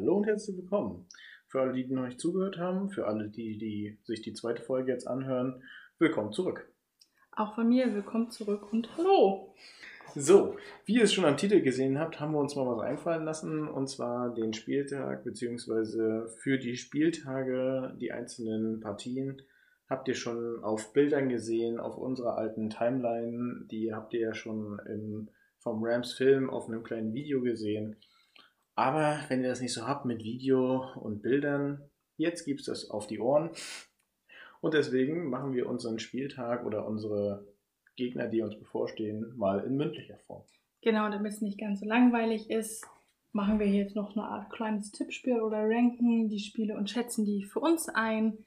Hallo und herzlich willkommen. Für alle, die noch nicht zugehört haben, für alle, die, die sich die zweite Folge jetzt anhören, willkommen zurück. Auch von mir willkommen zurück und hallo. So, wie ihr es schon am Titel gesehen habt, haben wir uns mal was einfallen lassen und zwar den Spieltag beziehungsweise für die Spieltage die einzelnen Partien habt ihr schon auf Bildern gesehen, auf unserer alten Timeline, die habt ihr ja schon im, vom Rams Film auf einem kleinen Video gesehen. Aber wenn ihr das nicht so habt mit Video und Bildern, jetzt gibt es das auf die Ohren. Und deswegen machen wir unseren Spieltag oder unsere Gegner, die uns bevorstehen, mal in mündlicher Form. Genau, damit es nicht ganz so langweilig ist, machen wir jetzt noch eine Art kleines Tippspiel oder ranken die Spiele und schätzen die für uns ein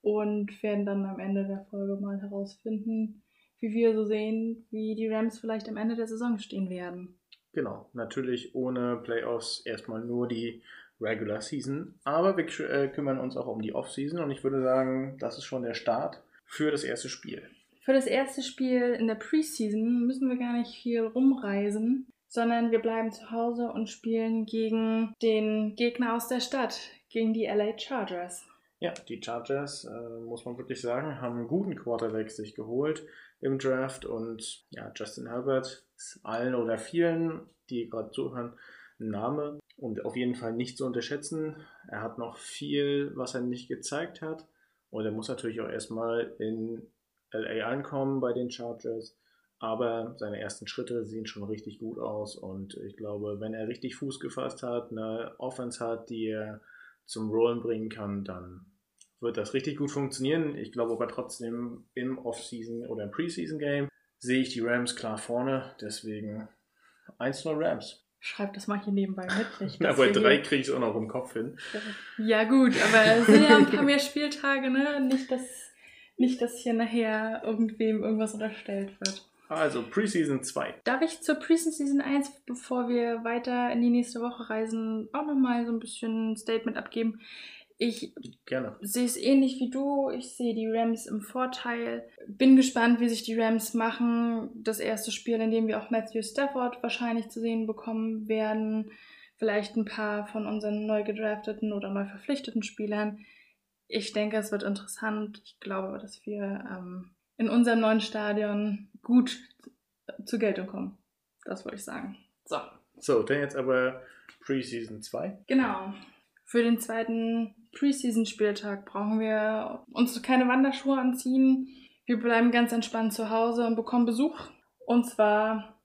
und werden dann am Ende der Folge mal herausfinden, wie wir so sehen, wie die Rams vielleicht am Ende der Saison stehen werden. Genau, natürlich ohne Playoffs erstmal nur die Regular Season, aber wir äh, kümmern uns auch um die Off Season und ich würde sagen, das ist schon der Start für das erste Spiel. Für das erste Spiel in der Preseason müssen wir gar nicht viel rumreisen, sondern wir bleiben zu Hause und spielen gegen den Gegner aus der Stadt, gegen die LA Chargers. Ja, die Chargers, äh, muss man wirklich sagen, haben einen guten Quarterback sich geholt im Draft und ja, Justin Herbert ist allen oder vielen, die gerade zuhören, ein Name und auf jeden Fall nicht zu unterschätzen. Er hat noch viel, was er nicht gezeigt hat und er muss natürlich auch erstmal in LA ankommen bei den Chargers. Aber seine ersten Schritte sehen schon richtig gut aus und ich glaube, wenn er richtig Fuß gefasst hat, eine Offense hat, die er zum Rollen bringen kann, dann wird das richtig gut funktionieren. Ich glaube aber trotzdem im Off-Season oder im Preseason-Game sehe ich die Rams klar vorne. Deswegen 1-0 Rams. Schreib das mal hier nebenbei mit. Ja, bei drei kriege ich es auch noch im Kopf hin. Ja, gut, aber es sind ja ein paar mehr Spieltage, ne? Nicht, dass, nicht, dass hier nachher irgendwem irgendwas unterstellt wird. Also Preseason 2. Darf ich zur Preseason 1, bevor wir weiter in die nächste Woche reisen, auch nochmal so ein bisschen ein Statement abgeben? Ich sehe es ähnlich wie du. Ich sehe die Rams im Vorteil. Bin gespannt, wie sich die Rams machen. Das erste Spiel, in dem wir auch Matthew Stafford wahrscheinlich zu sehen bekommen werden. Vielleicht ein paar von unseren neu gedrafteten oder neu verpflichteten Spielern. Ich denke, es wird interessant. Ich glaube, dass wir ähm, in unserem neuen Stadion gut zur Geltung kommen. Das wollte ich sagen. So. So, dann jetzt aber Preseason 2. Genau. Für den zweiten Preseason-Spieltag brauchen wir uns keine Wanderschuhe anziehen. Wir bleiben ganz entspannt zu Hause und bekommen Besuch. Und zwar,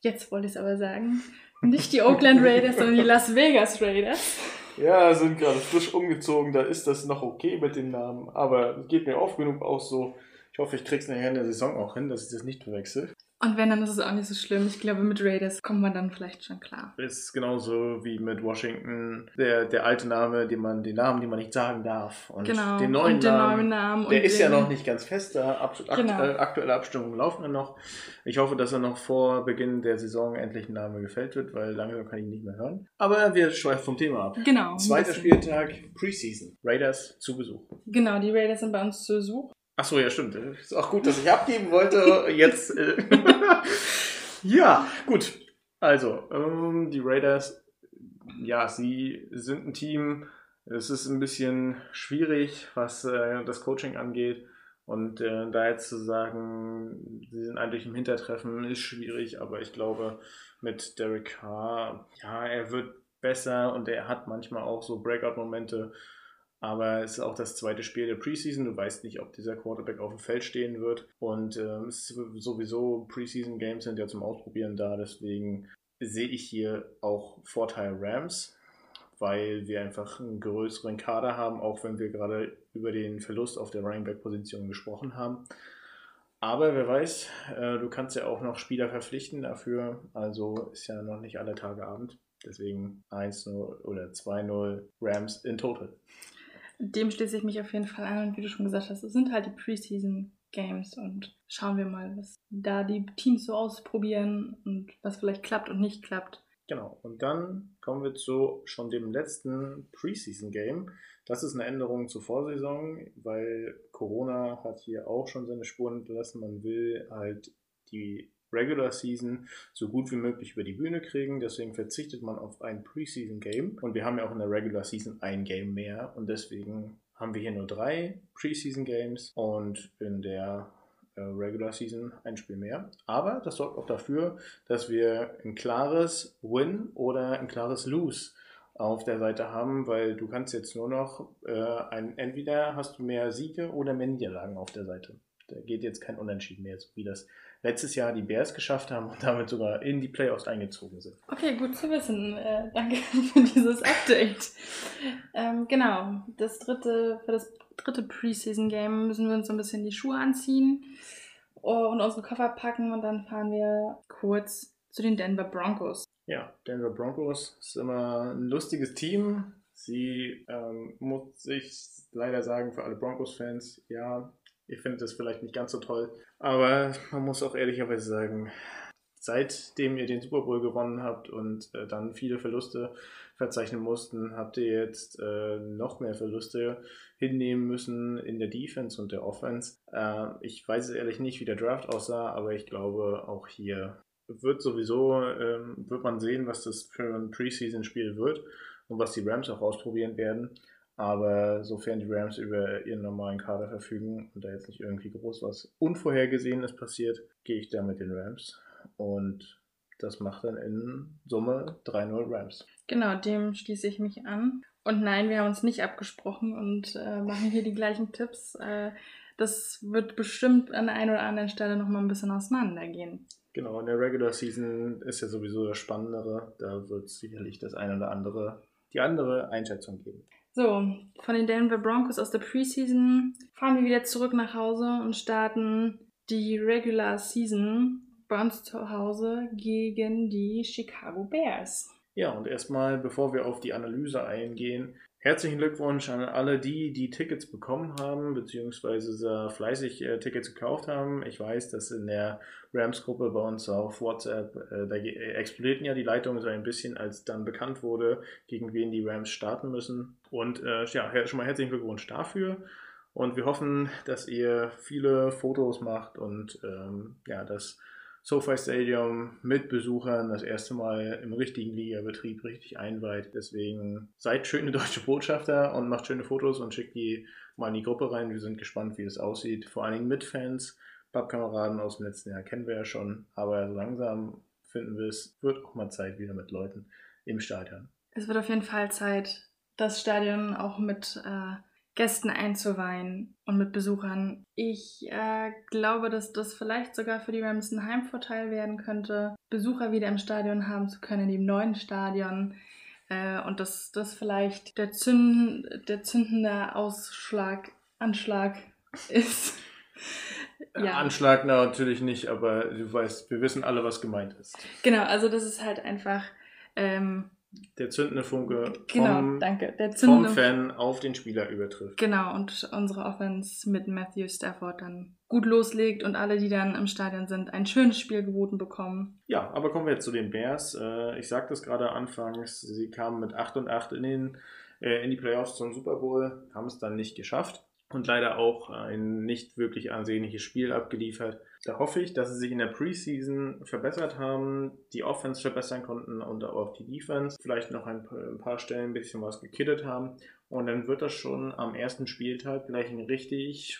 jetzt wollte ich es aber sagen, nicht die Oakland Raiders, sondern die Las Vegas Raiders. Ja, sind gerade frisch umgezogen, da ist das noch okay mit den Namen. Aber es geht mir oft genug auch so. Ich hoffe, ich krieg's nachher in der Saison auch hin, dass ich das nicht verwechsel. Und wenn, dann ist es auch nicht so schlimm. Ich glaube, mit Raiders kommt man dann vielleicht schon klar. Ist genauso wie mit Washington. Der, der alte Name, den man, den Namen, den man nicht sagen darf. Und Genau. den neuen und den Namen. neuen Namen. Der ist ja noch nicht ganz fest da. Ab, akt, Genau. äh, aktuelle Abstimmungen laufen ja noch. Ich hoffe, dass er noch vor Beginn der Saison endlich ein Name gefällt wird, weil langsam kann ich ihn nicht mehr hören. Aber wir schweifen vom Thema ab. Genau. Zweiter. Spieltag, Preseason. Raiders zu Besuch. Genau, die Raiders sind bei uns zu Besuch. Achso, ja, stimmt. Ist auch gut, dass ich abgeben wollte. Jetzt. Äh, ja, gut. Also, ähm, die Raiders, ja, sie sind ein Team. Es ist ein bisschen schwierig, was äh, das Coaching angeht. Und äh, da jetzt zu sagen, sie sind eigentlich im Hintertreffen, ist schwierig. Aber ich glaube, mit Derek Carr, ja, er wird besser und er hat manchmal auch so Breakout-Momente. Aber es ist auch das zweite Spiel der Preseason. Du weißt nicht, ob dieser Quarterback auf dem Feld stehen wird. Und ist sowieso Preseason-Games sind ja zum Ausprobieren da. Deswegen sehe ich hier auch Vorteil Rams, weil wir einfach einen größeren Kader haben, auch wenn wir gerade über den Verlust auf der Running Back-Position gesprochen haben. Aber wer weiß, äh, du kannst ja auch noch Spieler verpflichten dafür. Also ist ja noch nicht alle Tage Abend. Deswegen 1-0 oder 2-0 Rams in total. Dem schließe ich mich auf jeden Fall an. Und wie du schon gesagt hast, es sind halt die Preseason Games und schauen wir mal, was da die Teams so ausprobieren und was vielleicht klappt und nicht klappt. Genau, und dann kommen wir zu schon dem letzten Preseason-Game. Das ist eine Änderung zur Vorsaison, weil Corona hat hier auch schon seine Spuren hinterlassen. Man will halt die Regular Season so gut wie möglich über die Bühne kriegen. Deswegen verzichtet man auf ein Preseason Game. Und wir haben ja auch in der Regular Season ein Game mehr. Und deswegen haben wir hier nur drei Preseason Games und in der äh, Regular Season ein Spiel mehr. Aber das sorgt auch dafür, dass wir ein klares Win oder ein klares Lose auf der Seite haben, weil du kannst jetzt nur noch äh, ein, entweder hast du mehr Siege oder mehr Niederlagen auf der Seite. Da geht jetzt kein Unentschieden mehr, so wie das letztes Jahr die Bears geschafft haben und damit sogar in die Playoffs eingezogen sind. Okay, gut zu wissen. Äh, danke für dieses Update. Ähm, genau, das dritte, für das dritte Preseason-Game müssen wir uns so ein bisschen die Schuhe anziehen und unsere Koffer packen und dann fahren wir kurz zu den Denver Broncos. Ja, Denver Broncos ist immer ein lustiges Team. Sie ähm, muss ich leider sagen, für alle Broncos-Fans, ja, ihr findet es vielleicht nicht ganz so toll. Aber man muss auch ehrlicherweise sagen, seitdem ihr den Super Bowl gewonnen habt und äh, dann viele Verluste verzeichnen mussten, habt ihr jetzt äh, noch mehr Verluste hinnehmen müssen in der Defense und der Offense. Äh, ich weiß ehrlich nicht, wie der Draft aussah, aber ich glaube, auch hier wird sowieso, ähm, wird man sehen, was das für ein Preseason-Spiel wird und was die Rams auch ausprobieren werden. Aber sofern die Rams über ihren normalen Kader verfügen und da jetzt nicht irgendwie groß was Unvorhergesehenes passiert, gehe ich da mit den Rams. Und das macht dann in Summe 3-0 Rams. Genau, dem schließe ich mich an. Und nein, wir haben uns nicht abgesprochen und äh, machen hier die gleichen Tipps. Äh, das wird bestimmt an der einen oder anderen Stelle nochmal ein bisschen auseinandergehen. Genau, in der Regular Season ist ja sowieso das Spannendere. Da wird es sicherlich das eine oder andere, die andere Einschätzung geben. So, von den Denver Broncos aus der Preseason fahren wir wieder zurück nach Hause und starten die Regular Season bei uns zu Hause gegen die Chicago Bears. Ja, und erstmal, bevor wir auf die Analyse eingehen, Herzlichen Glückwunsch an alle die, die Tickets bekommen haben, beziehungsweise fleißig äh, Tickets gekauft haben. Ich weiß, dass in der Rams-Gruppe bei uns auf WhatsApp, äh, da explodierten ja die Leitungen so ein bisschen, als dann bekannt wurde, gegen wen die Rams starten müssen. Und äh, ja, schon mal herzlichen Glückwunsch dafür. Und wir hoffen, dass ihr viele Fotos macht und ähm, ja, dass SoFi Stadium mit Besuchern das erste Mal im richtigen Ligabetrieb richtig einweiht. Deswegen seid schöne deutsche Botschafter und macht schöne Fotos und schickt die mal in die Gruppe rein. Wir sind gespannt, wie es aussieht. Vor allen Dingen mit Fans. Pappkameraden aus dem letzten Jahr kennen wir ja schon, aber langsam finden wir es, wird auch mal Zeit wieder mit Leuten im Stadion. Es wird auf jeden Fall Zeit, das Stadion auch mit äh, Gästen einzuweihen und mit Besuchern. Ich äh, glaube, dass das vielleicht sogar für die Rams ein Heimvorteil werden könnte, Besucher wieder im Stadion haben zu können, in dem neuen Stadion. Äh, und dass das vielleicht der, Zünd, der zündende Ausschlag, Anschlag ist. ja. Anschlag na, natürlich nicht, aber du weißt, wir wissen alle, was gemeint ist. Genau, also das ist halt einfach. Ähm, der zündende Funke genau, vom, danke. Der zündende, vom Fan auf den Spieler übertrifft. Genau, und unsere Offense mit Matthew Stafford dann gut loslegt und alle, die dann im Stadion sind, ein schönes Spiel geboten bekommen. Ja, aber kommen wir jetzt zu den Bears. Äh, ich sagte es gerade anfangs, sie kamen mit 8 und 8 in, den, äh, in die Playoffs zum Super Bowl, haben es dann nicht geschafft und leider auch ein nicht wirklich ansehnliches Spiel abgeliefert. Da hoffe ich, dass sie sich in der Preseason verbessert haben, die Offense verbessern konnten und auch die Defense. Vielleicht noch ein paar Stellen ein bisschen was gekittet haben. Und dann wird das schon am ersten Spieltag gleich ein richtig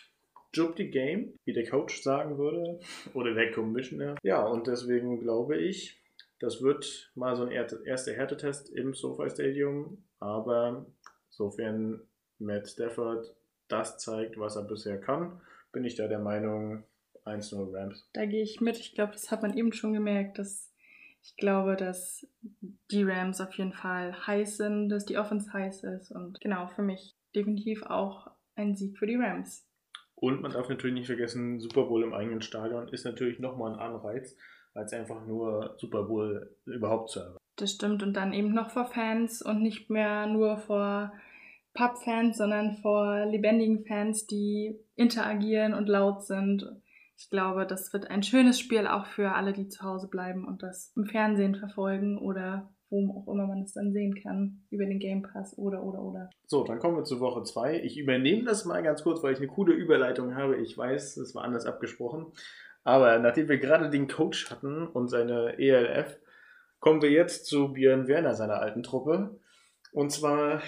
Jubty Game, wie der Coach sagen würde, oder der Commissioner. Ja, und deswegen glaube ich, das wird mal so ein erster Härtetest im SoFi Stadium. Aber sofern Matt Stafford das zeigt, was er bisher kann, bin ich da der Meinung, 1-0 Rams. Da gehe ich mit. Ich glaube, das hat man eben schon gemerkt, dass ich glaube, dass die Rams auf jeden Fall heiß sind, dass die Offense heiß ist und genau, für mich definitiv auch ein Sieg für die Rams. Und man darf natürlich nicht vergessen, Super Bowl im eigenen Stadion ist natürlich nochmal ein Anreiz, als einfach nur Super Bowl überhaupt zu haben. Das stimmt und dann eben noch vor Fans und nicht mehr nur vor Pub-Fans, sondern vor lebendigen Fans, die interagieren und laut sind. Ich glaube, das wird ein schönes Spiel auch für alle, die zu Hause bleiben und das im Fernsehen verfolgen oder wo auch immer man es dann sehen kann, über den Game Pass oder oder oder. So, dann kommen wir zu Woche 2. Ich übernehme das mal ganz kurz, weil ich eine coole Überleitung habe. Ich weiß, es war anders abgesprochen. Aber nachdem wir gerade den Coach hatten und seine ELF, kommen wir jetzt zu Björn Werner, seiner alten Truppe. Und zwar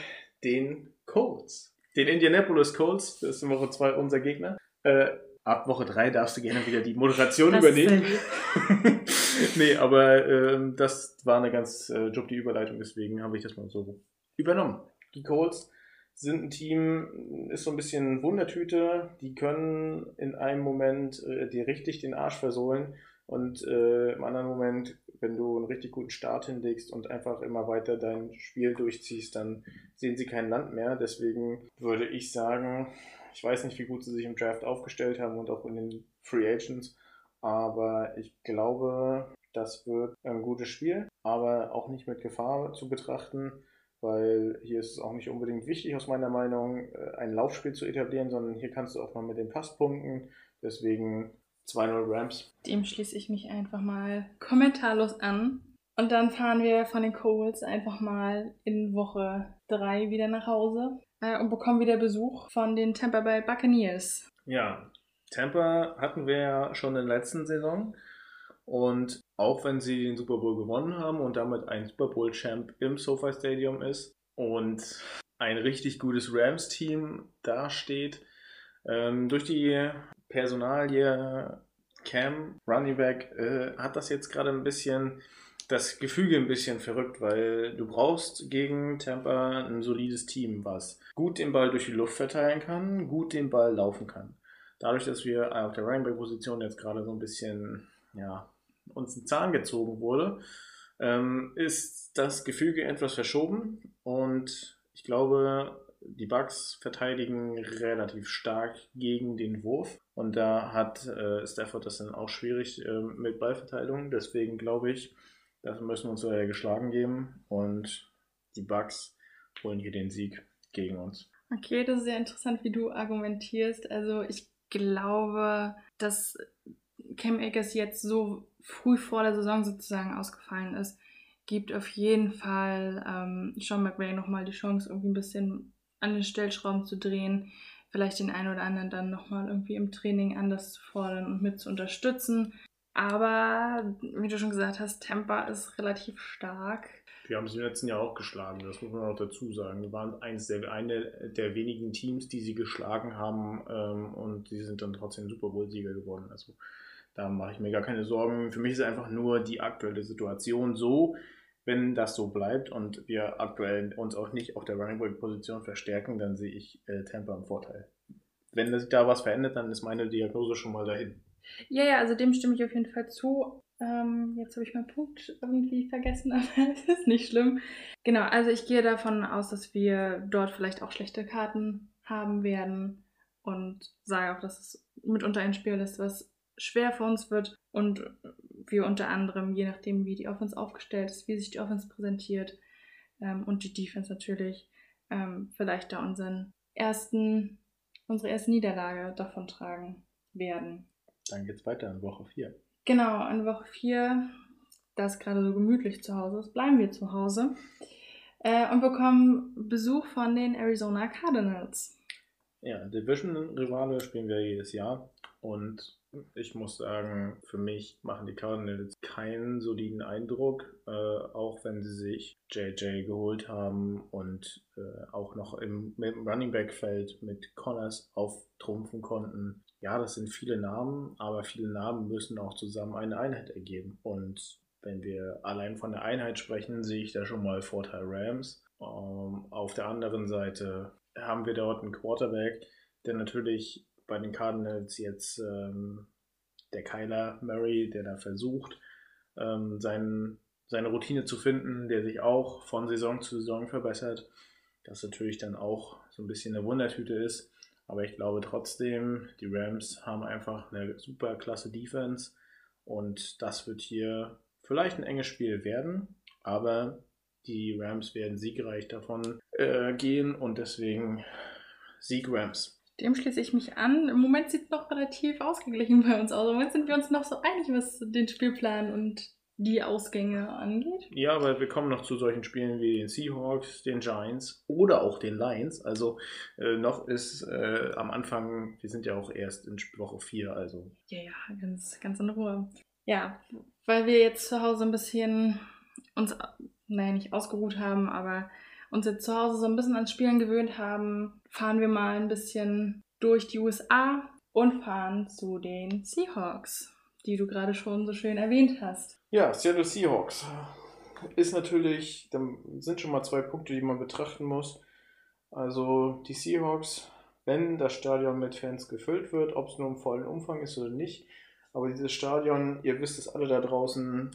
den Colts. Den Indianapolis Colts, das ist in Woche 2 unser Gegner. Äh, ab Woche 3 darfst du gerne wieder die Moderation das übernehmen. nee, aber äh, das war eine ganz äh, Job, die Überleitung, deswegen habe ich das mal so übernommen. Die Colts sind ein Team, ist so ein bisschen Wundertüte. Die können in einem Moment äh, dir richtig den Arsch versohlen und äh, im anderen Moment, wenn du einen richtig guten Start hinlegst und einfach immer weiter dein Spiel durchziehst, dann sehen sie kein Land mehr. Deswegen würde ich sagen, ich weiß nicht, wie gut sie sich im Draft aufgestellt haben und auch in den Free Agents, aber ich glaube, das wird ein gutes Spiel, aber auch nicht mit Gefahr zu betrachten weil hier ist es auch nicht unbedingt wichtig, aus meiner Meinung, äh, ein Laufspiel zu etablieren, sondern hier kannst du auch mal mit den Pass punkten. Deswegen 2-0 Rams. Dem schließe ich mich einfach mal kommentarlos an. Und dann fahren wir von den Colts einfach mal in Woche 3 wieder nach Hause äh, und bekommen wieder Besuch von den Tampa Bay Buccaneers. Ja, Tampa hatten wir ja schon in der letzten Saison. Und auch wenn sie den Super Bowl gewonnen haben und damit ein Super Bowl-Champ im SoFi Stadium ist und ein richtig gutes Rams-Team dasteht, ähm, durch die Personalie Cam Running Back äh, hat das jetzt gerade ein bisschen das Gefüge ein bisschen verrückt, weil du brauchst gegen Tampa ein solides Team, was gut den Ball durch die Luft verteilen kann, gut den Ball laufen kann. Dadurch, dass wir auf der Back Position jetzt gerade so ein bisschen ja, uns ein Zahn gezogen wurde, ähm, ist das Gefüge etwas verschoben und ich glaube, die Bugs verteidigen relativ stark gegen den Wurf und da hat äh, Stafford das dann auch schwierig äh, mit Ballverteilung. Deswegen glaube ich, da müssen wir uns so geschlagen geben und die Bugs holen hier den Sieg gegen uns. Okay, das ist sehr interessant, wie du argumentierst. Also ich glaube, dass Cam Akers jetzt so früh vor der Saison sozusagen ausgefallen ist, gibt auf jeden Fall ähm, Sean McVay nochmal die Chance, irgendwie ein bisschen an den Stellschrauben zu drehen, vielleicht den einen oder anderen dann nochmal irgendwie im Training anders zu fordern und mit zu unterstützen. Aber wie du schon gesagt hast, Tampa ist relativ stark. Wir haben sie im letzten Jahr auch geschlagen, das muss man auch dazu sagen. Wir waren eines der, eine der wenigen Teams, die sie geschlagen haben ähm, und sie sind dann trotzdem Super Bowl-Sieger geworden. Also da mache ich mir gar keine Sorgen. Für mich ist einfach nur die aktuelle Situation so, wenn das so bleibt und wir aktuell uns auch nicht auf der Running Back Position verstärken, dann sehe ich äh, Tampa im Vorteil. Wenn sich da was verändert, dann ist meine Diagnose schon mal dahin. Ja, ja, also dem stimme ich auf jeden Fall zu. Ähm, jetzt habe ich meinen Punkt irgendwie vergessen, aber es ist nicht schlimm. Genau, also ich gehe davon aus, dass wir dort vielleicht auch schlechte Karten haben werden und sage auch, dass es mitunter ein Spiel ist, was schwer für uns wird und wir unter anderem, je nachdem, wie die Offense aufgestellt ist, wie sich die Offense präsentiert ähm, und die Defense natürlich, ähm, vielleicht da unseren ersten, unsere erste Niederlage davon tragen werden. Dann geht's weiter in Woche 4. Genau, in Woche 4, da es gerade so gemütlich zu Hause ist, bleiben wir zu Hause äh, und bekommen Besuch von den Arizona Cardinals. Ja, Division-Rivale spielen wir jedes Jahr und ich muss sagen, für mich machen die Cardinals keinen soliden Eindruck, äh, auch wenn sie sich JJ geholt haben und äh, auch noch im, im Running Back Feld mit Connors auftrumpfen konnten. Ja, das sind viele Namen, aber viele Namen müssen auch zusammen eine Einheit ergeben. Und wenn wir allein von der Einheit sprechen, sehe ich da schon mal Vorteil Rams. Ähm, auf der anderen Seite haben wir dort einen Quarterback, der natürlich bei den Cardinals jetzt ähm, der Kyler Murray, der da versucht, ähm, sein, seine Routine zu finden, der sich auch von Saison zu Saison verbessert. Das natürlich dann auch so ein bisschen eine Wundertüte ist. Aber ich glaube trotzdem, die Rams haben einfach eine super klasse Defense und das wird hier vielleicht ein enges Spiel werden, aber die Rams werden siegreich davon äh, gehen und deswegen Sieg Rams. Dem schließe ich mich an. Im Moment sieht es noch relativ ausgeglichen bei uns aus. Im Moment sind wir uns noch so einig, was den Spielplan und die Ausgänge angeht. Ja, aber wir kommen noch zu solchen Spielen wie den Seahawks, den Giants oder auch den Lions. Also äh, noch ist äh, am Anfang, wir sind ja auch erst in Woche 4, also. Ja, ja, ganz, ganz in Ruhe. Ja, weil wir jetzt zu Hause ein bisschen uns, naja, nicht ausgeruht haben, aber uns jetzt zu Hause so ein bisschen ans Spielen gewöhnt haben, fahren wir mal ein bisschen durch die USA und fahren zu den Seahawks die du gerade schon so schön erwähnt hast. Ja, Seattle Seahawks ist natürlich, da sind schon mal zwei Punkte, die man betrachten muss. Also die Seahawks, wenn das Stadion mit Fans gefüllt wird, ob es nur im vollen Umfang ist oder nicht, aber dieses Stadion, ihr wisst es alle da draußen,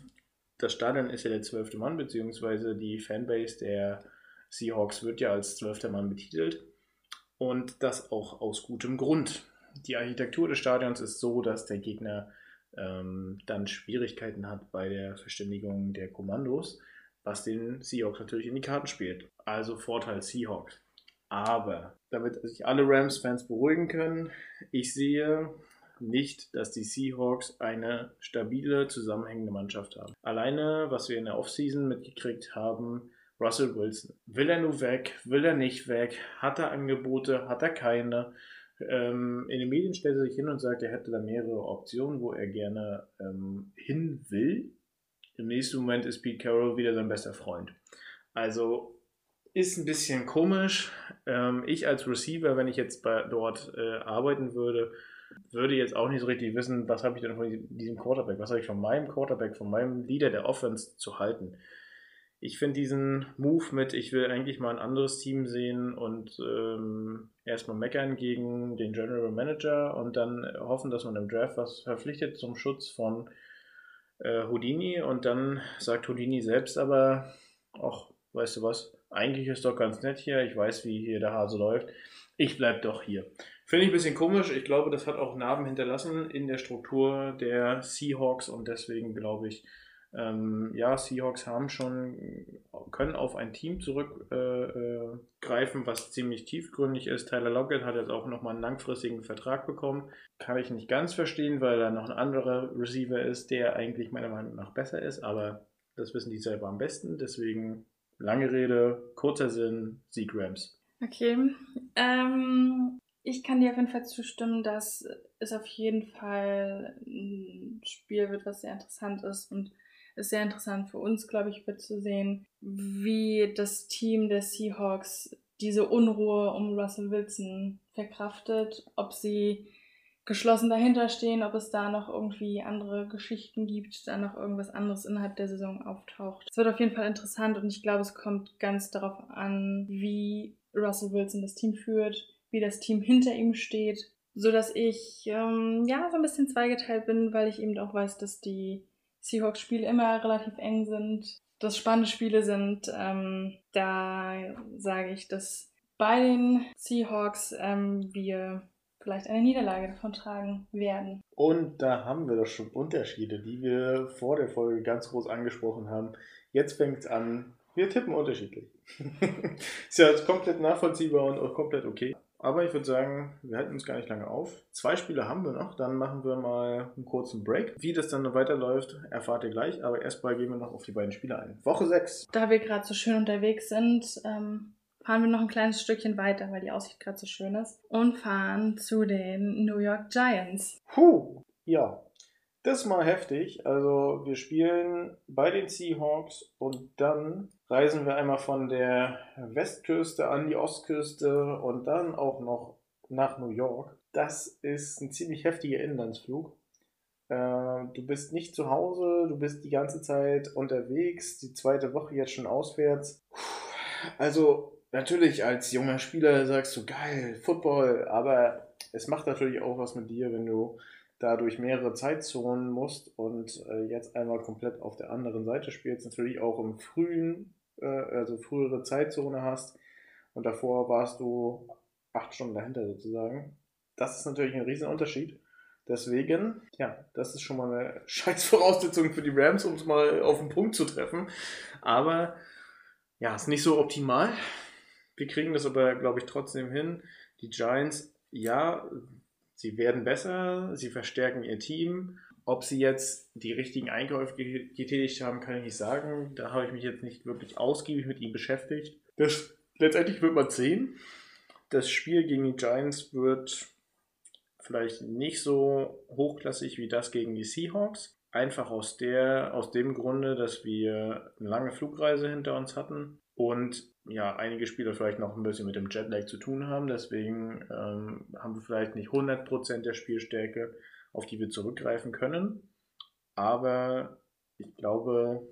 das Stadion ist ja der zwölfte Mann, beziehungsweise die Fanbase der Seahawks wird ja als zwölfter Mann betitelt. Und das auch aus gutem Grund. Die Architektur des Stadions ist so, dass der Gegner ähm, dann Schwierigkeiten hat bei der Verständigung der Kommandos, was den Seahawks natürlich in die Karten spielt. Also Vorteil Seahawks. Aber damit sich alle Rams-Fans beruhigen können, ich sehe nicht, dass die Seahawks eine stabile, zusammenhängende Mannschaft haben. Alleine, was wir in der Offseason mitgekriegt haben, Russell Wilson. Will er nur weg? Will er nicht weg? Hat er Angebote? Hat er keine? Ähm, in den Medien stellt er sich hin und sagt, er hätte da mehrere Optionen, wo er gerne ähm, hin will. Im nächsten Moment ist Pete Carroll wieder sein bester Freund. Also ist ein bisschen komisch. Ähm, ich als Receiver, wenn ich jetzt bei, dort äh, arbeiten würde, würde jetzt auch nicht so richtig wissen, was habe ich denn von diesem Quarterback, was habe ich von meinem Quarterback, von meinem Leader der Offense zu halten ich finde diesen Move mit, ich will eigentlich mal ein anderes Team sehen und ähm, erstmal meckern gegen den General Manager und dann hoffen, dass man im Draft was verpflichtet zum Schutz von äh, Houdini und dann sagt Houdini selbst aber, ach, weißt du was, eigentlich ist doch ganz nett hier, ich weiß, wie hier der Hase läuft, ich bleib doch hier. Finde ich ein bisschen komisch, ich glaube, das hat auch Narben hinterlassen in der Struktur der Seahawks und deswegen glaube ich, ähm, ja, Seahawks haben schon, können auf ein Team zurückgreifen, äh, äh, was ziemlich tiefgründig ist. Tyler Lockett hat jetzt auch nochmal einen langfristigen Vertrag bekommen. Kann ich nicht ganz verstehen, weil da noch ein anderer Receiver ist, der eigentlich meiner Meinung nach besser ist, aber das wissen die selber am besten. Deswegen lange Rede, kurzer Sinn, Sieg Rams. Okay. Ähm, ich kann dir auf jeden Fall zustimmen, dass es auf jeden Fall ein Spiel wird, was sehr interessant ist und ist sehr interessant für uns, glaube ich, wird zu sehen, wie das Team der Seahawks diese Unruhe um Russell Wilson verkraftet, ob sie geschlossen dahinter stehen, ob es da noch irgendwie andere Geschichten gibt, da noch irgendwas anderes innerhalb der Saison auftaucht. Es wird auf jeden Fall interessant und ich glaube, es kommt ganz darauf an, wie Russell Wilson das Team führt, wie das Team hinter ihm steht, so dass ich ähm, ja so ein bisschen zweigeteilt bin, weil ich eben auch weiß, dass die Seahawks-Spiele immer relativ eng sind, dass spannende Spiele sind. Ähm, da sage ich, dass bei den Seahawks ähm, wir vielleicht eine Niederlage davon tragen werden. Und da haben wir doch schon Unterschiede, die wir vor der Folge ganz groß angesprochen haben. Jetzt fängt es an, wir tippen unterschiedlich. Ist ja komplett nachvollziehbar und auch komplett okay. Aber ich würde sagen, wir halten uns gar nicht lange auf. Zwei Spiele haben wir noch, dann machen wir mal einen kurzen Break. Wie das dann weiterläuft, erfahrt ihr gleich, aber erstmal gehen wir noch auf die beiden Spiele ein. Woche 6. Da wir gerade so schön unterwegs sind, ähm, fahren wir noch ein kleines Stückchen weiter, weil die Aussicht gerade so schön ist. Und fahren zu den New York Giants. Puh, ja. Das ist mal heftig. Also wir spielen bei den Seahawks und dann reisen wir einmal von der Westküste an die Ostküste und dann auch noch nach New York. Das ist ein ziemlich heftiger Inlandsflug. Äh, du bist nicht zu Hause, du bist die ganze Zeit unterwegs, die zweite Woche jetzt schon auswärts. Also natürlich als junger Spieler sagst du geil, Football, aber es macht natürlich auch was mit dir, wenn du da durch mehrere Zeitzonen musst und äh, jetzt einmal komplett auf der anderen Seite spielst, natürlich auch im frühen äh, also frühere Zeitzone hast und davor warst du acht Stunden dahinter sozusagen. Das ist natürlich ein Riesenunterschied. Deswegen, ja, das ist schon mal eine scheiß Voraussetzung für die Rams, um es mal auf den Punkt zu treffen. Aber ja, ist nicht so optimal. Wir kriegen das aber, glaube ich, trotzdem hin. Die Giants, ja, sie werden besser, sie verstärken ihr Team ob sie jetzt die richtigen Einkäufe getätigt haben, kann ich nicht sagen. Da habe ich mich jetzt nicht wirklich ausgiebig mit ihm beschäftigt. Das, letztendlich wird man sehen. Das Spiel gegen die Giants wird vielleicht nicht so hochklassig wie das gegen die Seahawks. Einfach aus, der, aus dem Grunde, dass wir eine lange Flugreise hinter uns hatten und ja, einige Spieler vielleicht noch ein bisschen mit dem Jetlag zu tun haben. Deswegen ähm, haben wir vielleicht nicht 100% der Spielstärke, auf die wir zurückgreifen können. Aber ich glaube,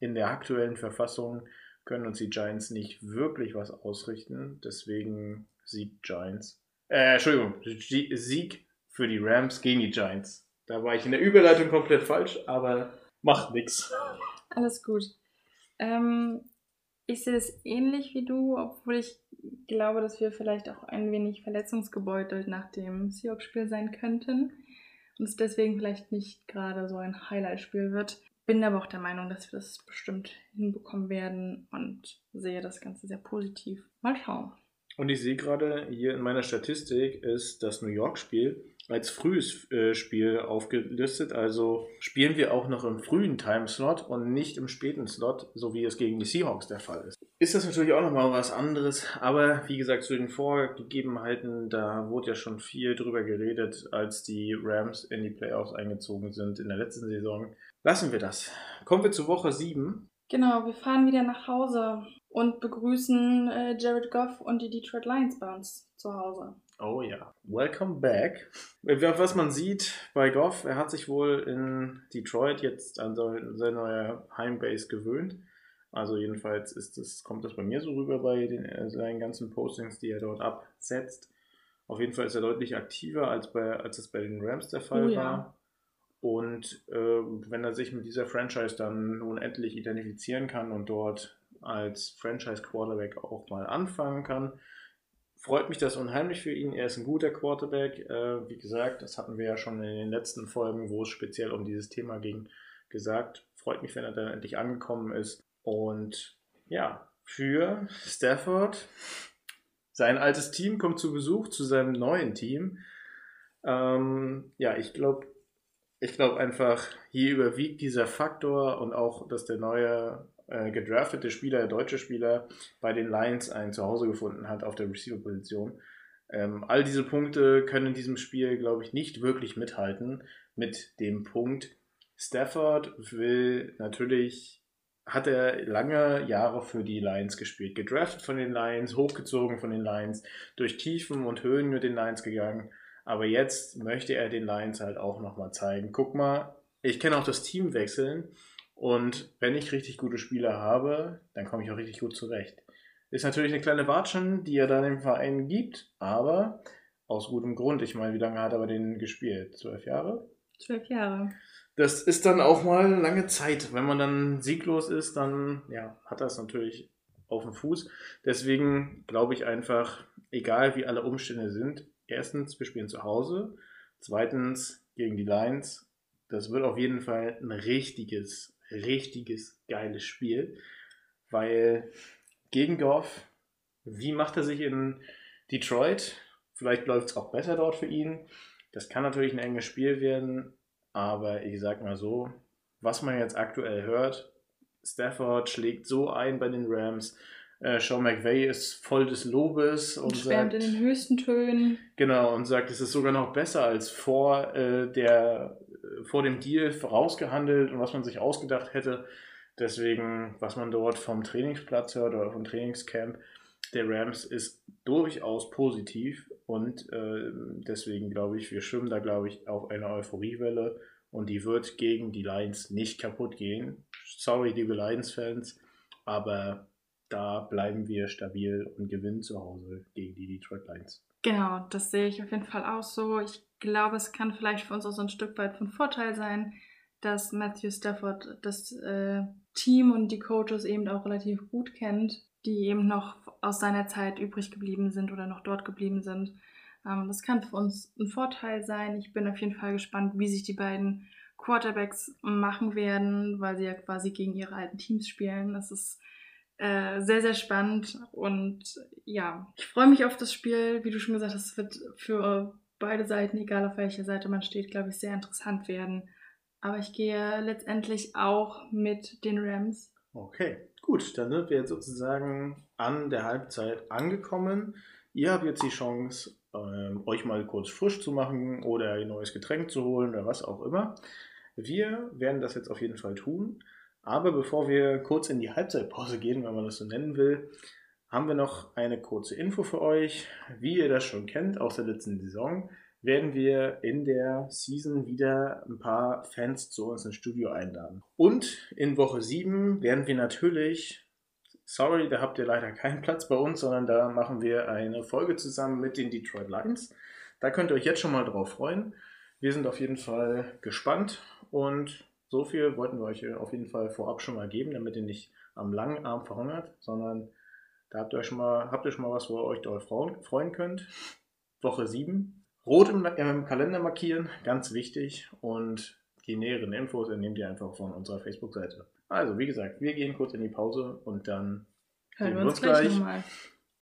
in der aktuellen Verfassung können uns die Giants nicht wirklich was ausrichten. Deswegen Sieg Giants. Äh, Entschuldigung, Sieg für die Rams gegen die Giants. Da war ich in der Überleitung komplett falsch, aber macht nichts. Alles gut. Ähm, ich sehe es ähnlich wie du, obwohl ich glaube, dass wir vielleicht auch ein wenig verletzungsgebeutelt nach dem Seahawks-Spiel sein könnten und es deswegen vielleicht nicht gerade so ein Highlight-Spiel wird. Bin aber auch der Meinung, dass wir das bestimmt hinbekommen werden und sehe das Ganze sehr positiv. Mal schauen. Und ich sehe gerade hier in meiner Statistik ist das New York-Spiel als frühes äh, Spiel aufgelistet. Also spielen wir auch noch im frühen Timeslot und nicht im späten Slot, so wie es gegen die Seahawks der Fall ist. Ist das natürlich auch nochmal was anderes, aber wie gesagt, zu den Vorgegebenheiten, da wurde ja schon viel drüber geredet, als die Rams in die Playoffs eingezogen sind in der letzten Saison. Lassen wir das. Kommen wir zu Woche 7. Genau, wir fahren wieder nach Hause und begrüßen äh, Jared Goff und die Detroit Lions bei uns zu Hause. Oh ja, welcome back. Was man sieht bei Goff, er hat sich wohl in Detroit jetzt an seine neue Heimbase gewöhnt. Also jedenfalls ist das, kommt das bei mir so rüber bei den, äh, seinen ganzen Postings, die er dort absetzt. Auf jeden Fall ist er deutlich aktiver, als, bei, als es bei den Rams der Fall oh, ja. war. Und äh, wenn er sich mit dieser Franchise dann nun endlich identifizieren kann und dort als Franchise Quarterback auch mal anfangen kann, freut mich das unheimlich für ihn. Er ist ein guter Quarterback. Äh, wie gesagt, das hatten wir ja schon in den letzten Folgen, wo es speziell um dieses Thema ging, gesagt. Freut mich, wenn er dann endlich angekommen ist. Und ja, für Stafford, sein altes Team kommt zu Besuch zu seinem neuen Team. Ähm, ja, ich glaube, ich glaube einfach, hier überwiegt dieser Faktor und auch, dass der neue äh, gedraftete Spieler, deutsche Spieler, bei den Lions ein Zuhause gefunden hat auf der Receiver-Position. Ähm, all diese Punkte können in diesem Spiel, glaube ich, nicht wirklich mithalten mit dem Punkt, Stafford will natürlich, hat er lange Jahre für die Lions gespielt, gedraftet von den Lions, hochgezogen von den Lions, durch Tiefen und Höhen mit den Lions gegangen. Aber jetzt möchte er den Lions halt auch nochmal zeigen, guck mal, ich kann auch das Team wechseln und wenn ich richtig gute Spieler habe, dann komme ich auch richtig gut zurecht. Ist natürlich eine kleine Watschen, die er dann im Verein gibt, aber aus gutem Grund. Ich meine, wie lange hat er bei denen gespielt? Zwölf Jahre? Zwölf Jahre. Das ist dann auch mal lange Zeit. Wenn man dann sieglos ist, dann ja, hat er es natürlich auf dem Fuß. Deswegen glaube ich einfach, egal wie alle Umstände sind, erstens, wir spielen zu Hause. Zweitens, gegen die Lions. Das wird auf jeden Fall ein richtiges richtiges geiles Spiel, weil gegen Goff, wie macht er sich in Detroit? Vielleicht läuft es auch besser dort für ihn. Das kann natürlich ein enges Spiel werden, aber ich sag mal so, was man jetzt aktuell hört, Stafford schlägt so ein bei den Rams. Äh, Sean McVay ist voll des Lobes und, und sagt, in den höchsten Tönen. Genau, und sagt, es ist sogar noch besser als vor äh, der vor dem Deal vorausgehandelt und was man sich ausgedacht hätte. Deswegen, was man dort vom Trainingsplatz hört oder vom Trainingscamp der Rams ist durchaus positiv und äh, deswegen glaube ich, wir schwimmen da glaube ich auf einer Euphoriewelle und die wird gegen die Lions nicht kaputt gehen. Sorry, liebe Lions-Fans, aber da bleiben wir stabil und gewinnen zu Hause gegen die Detroit Lions. Genau, das sehe ich auf jeden Fall auch so. Ich glaube, es kann vielleicht für uns auch so ein Stück weit von Vorteil sein, dass Matthew Stafford das äh, Team und die Coaches eben auch relativ gut kennt, die eben noch aus seiner Zeit übrig geblieben sind oder noch dort geblieben sind. Ähm, das kann für uns ein Vorteil sein. Ich bin auf jeden Fall gespannt, wie sich die beiden Quarterbacks machen werden, weil sie ja quasi gegen ihre alten Teams spielen. Das ist äh, sehr, sehr spannend und ja, ich freue mich auf das Spiel. Wie du schon gesagt hast, es wird für beide Seiten, egal auf welcher Seite man steht, glaube ich, sehr interessant werden. Aber ich gehe letztendlich auch mit den Rams. Okay, gut, dann sind wir jetzt sozusagen an der Halbzeit angekommen. Ihr habt jetzt die Chance, ähm, euch mal kurz frisch zu machen oder ein neues Getränk zu holen oder was auch immer. Wir werden das jetzt auf jeden Fall tun. Aber bevor wir kurz in die Halbzeitpause gehen, wenn man das so nennen will, haben wir noch eine kurze Info für euch. Wie ihr das schon kennt aus der letzten Saison, werden wir in der Season wieder ein paar Fans zu uns ins Studio einladen. Und in Woche 7 werden wir natürlich, sorry, da habt ihr leider keinen Platz bei uns, sondern da machen wir eine Folge zusammen mit den Detroit Lions. Da könnt ihr euch jetzt schon mal drauf freuen. Wir sind auf jeden Fall gespannt und so viel wollten wir euch auf jeden Fall vorab schon mal geben, damit ihr nicht am langen Arm verhungert, sondern da habt ihr schon mal, habt ihr schon mal was, wo ihr euch darauf freuen könnt. Woche 7. Rot im, im Kalender markieren, ganz wichtig. Und die näheren Infos nehmt ihr einfach von unserer Facebook-Seite. Also, wie gesagt, wir gehen kurz in die Pause und dann hören wir uns, uns gleich. gleich.